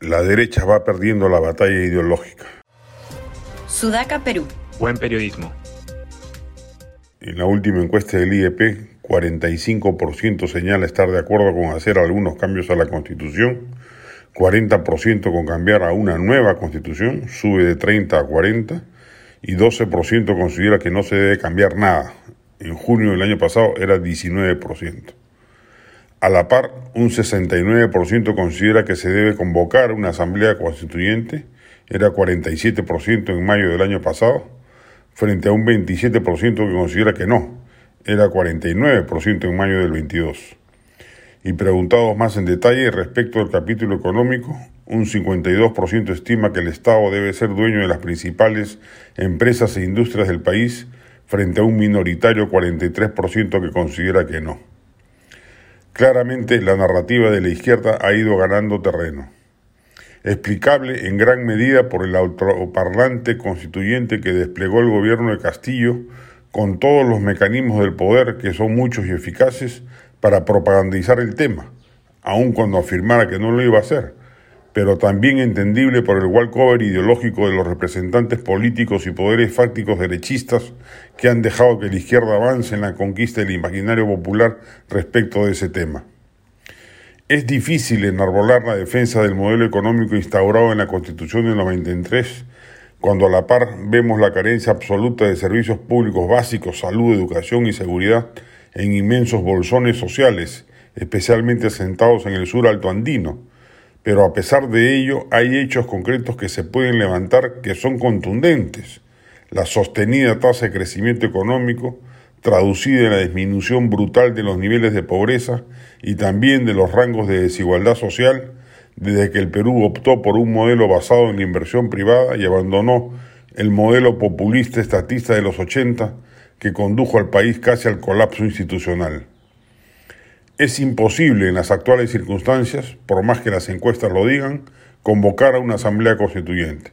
La derecha va perdiendo la batalla ideológica. Sudaca, Perú. Buen periodismo. En la última encuesta del IEP, 45% señala estar de acuerdo con hacer algunos cambios a la Constitución, 40% con cambiar a una nueva Constitución, sube de 30 a 40, y 12% considera que no se debe cambiar nada. En junio del año pasado era 19%. A la par, un 69% considera que se debe convocar una asamblea constituyente, era 47% en mayo del año pasado, frente a un 27% que considera que no, era 49% en mayo del 22. Y preguntados más en detalle respecto al capítulo económico, un 52% estima que el Estado debe ser dueño de las principales empresas e industrias del país, frente a un minoritario 43% que considera que no. Claramente la narrativa de la izquierda ha ido ganando terreno, explicable en gran medida por el autoparlante constituyente que desplegó el gobierno de Castillo con todos los mecanismos del poder, que son muchos y eficaces, para propagandizar el tema, aun cuando afirmara que no lo iba a hacer pero también entendible por el walkover ideológico de los representantes políticos y poderes fácticos derechistas que han dejado que la izquierda avance en la conquista del imaginario popular respecto de ese tema. Es difícil enarbolar la defensa del modelo económico instaurado en la Constitución del 93 cuando a la par vemos la carencia absoluta de servicios públicos básicos, salud, educación y seguridad en inmensos bolsones sociales, especialmente asentados en el sur alto andino, pero a pesar de ello hay hechos concretos que se pueden levantar que son contundentes. La sostenida tasa de crecimiento económico, traducida en la disminución brutal de los niveles de pobreza y también de los rangos de desigualdad social, desde que el Perú optó por un modelo basado en la inversión privada y abandonó el modelo populista estatista de los 80 que condujo al país casi al colapso institucional. Es imposible en las actuales circunstancias, por más que las encuestas lo digan, convocar a una asamblea constituyente.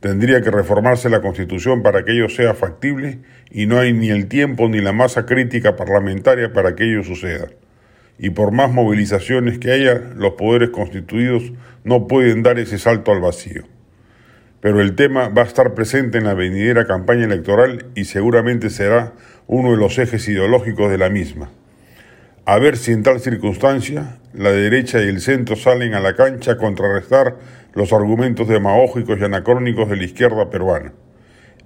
Tendría que reformarse la constitución para que ello sea factible y no hay ni el tiempo ni la masa crítica parlamentaria para que ello suceda. Y por más movilizaciones que haya, los poderes constituidos no pueden dar ese salto al vacío. Pero el tema va a estar presente en la venidera campaña electoral y seguramente será uno de los ejes ideológicos de la misma. A ver si en tal circunstancia la derecha y el centro salen a la cancha a contrarrestar los argumentos demagógicos y anacrónicos de la izquierda peruana.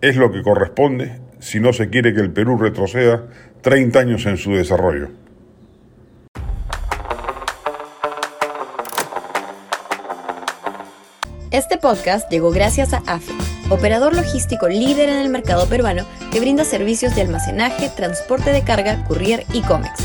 Es lo que corresponde si no se quiere que el Perú retroceda 30 años en su desarrollo. Este podcast llegó gracias a AFE, operador logístico líder en el mercado peruano que brinda servicios de almacenaje, transporte de carga, courier y cómics